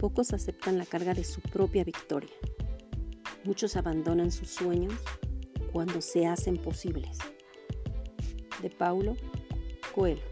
Pocos aceptan la carga de su propia victoria. Muchos abandonan sus sueños cuando se hacen posibles. De Paulo Coelho.